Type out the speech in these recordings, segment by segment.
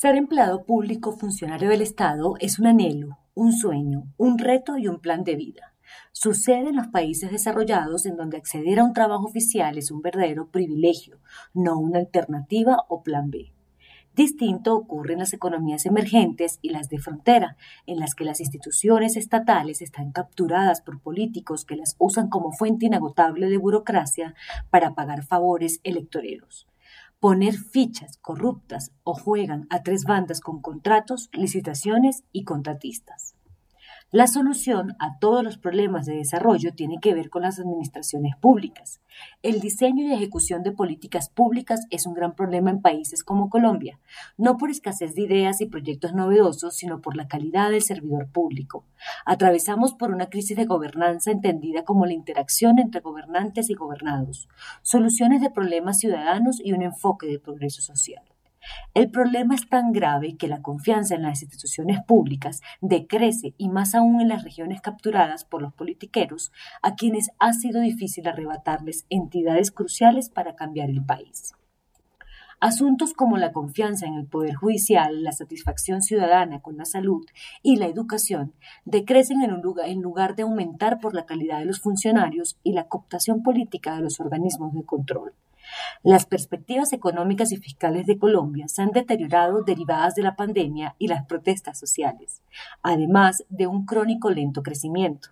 Ser empleado público funcionario del Estado es un anhelo, un sueño, un reto y un plan de vida. Sucede en los países desarrollados en donde acceder a un trabajo oficial es un verdadero privilegio, no una alternativa o plan B. Distinto ocurre en las economías emergentes y las de frontera, en las que las instituciones estatales están capturadas por políticos que las usan como fuente inagotable de burocracia para pagar favores electoreros poner fichas corruptas o juegan a tres bandas con contratos, licitaciones y contratistas. La solución a todos los problemas de desarrollo tiene que ver con las administraciones públicas. El diseño y ejecución de políticas públicas es un gran problema en países como Colombia, no por escasez de ideas y proyectos novedosos, sino por la calidad del servidor público. Atravesamos por una crisis de gobernanza entendida como la interacción entre gobernantes y gobernados, soluciones de problemas ciudadanos y un enfoque de progreso social. El problema es tan grave que la confianza en las instituciones públicas decrece y más aún en las regiones capturadas por los politiqueros, a quienes ha sido difícil arrebatarles entidades cruciales para cambiar el país. Asuntos como la confianza en el Poder Judicial, la satisfacción ciudadana con la salud y la educación decrecen en, lugar, en lugar de aumentar por la calidad de los funcionarios y la cooptación política de los organismos de control. Las perspectivas económicas y fiscales de Colombia se han deteriorado derivadas de la pandemia y las protestas sociales, además de un crónico lento crecimiento.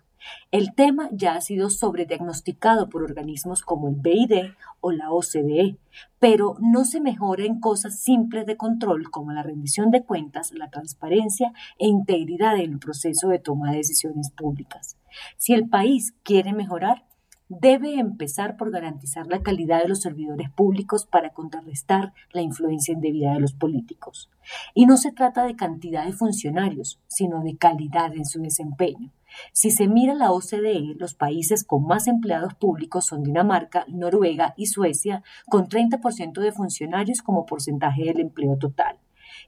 El tema ya ha sido sobrediagnosticado por organismos como el BID o la OCDE, pero no se mejora en cosas simples de control como la rendición de cuentas, la transparencia e integridad en el proceso de toma de decisiones públicas. Si el país quiere mejorar, debe empezar por garantizar la calidad de los servidores públicos para contrarrestar la influencia indebida de los políticos. Y no se trata de cantidad de funcionarios, sino de calidad en su desempeño. Si se mira la OCDE, los países con más empleados públicos son Dinamarca, Noruega y Suecia, con 30% de funcionarios como porcentaje del empleo total.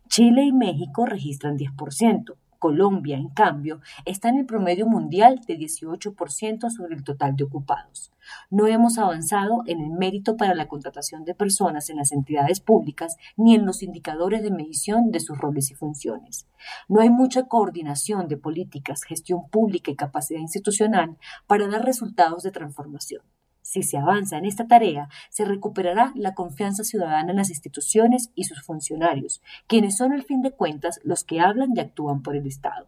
Chile y México registran 10%. Colombia, en cambio, está en el promedio mundial de 18% sobre el total de ocupados. No hemos avanzado en el mérito para la contratación de personas en las entidades públicas ni en los indicadores de medición de sus roles y funciones. No hay mucha coordinación de políticas, gestión pública y capacidad institucional para dar resultados de transformación. Si se avanza en esta tarea, se recuperará la confianza ciudadana en las instituciones y sus funcionarios, quienes son al fin de cuentas los que hablan y actúan por el Estado.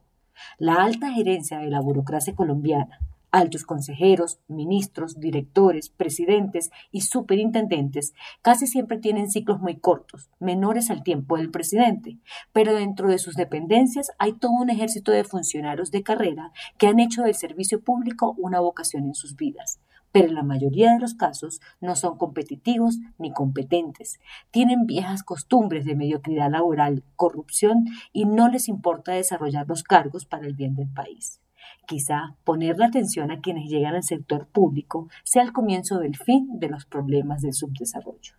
La alta gerencia de la burocracia colombiana, altos consejeros, ministros, directores, presidentes y superintendentes casi siempre tienen ciclos muy cortos, menores al tiempo del presidente, pero dentro de sus dependencias hay todo un ejército de funcionarios de carrera que han hecho del servicio público una vocación en sus vidas pero en la mayoría de los casos no son competitivos ni competentes. Tienen viejas costumbres de mediocridad laboral, corrupción y no les importa desarrollar los cargos para el bien del país. Quizá poner la atención a quienes llegan al sector público sea el comienzo del fin de los problemas del subdesarrollo.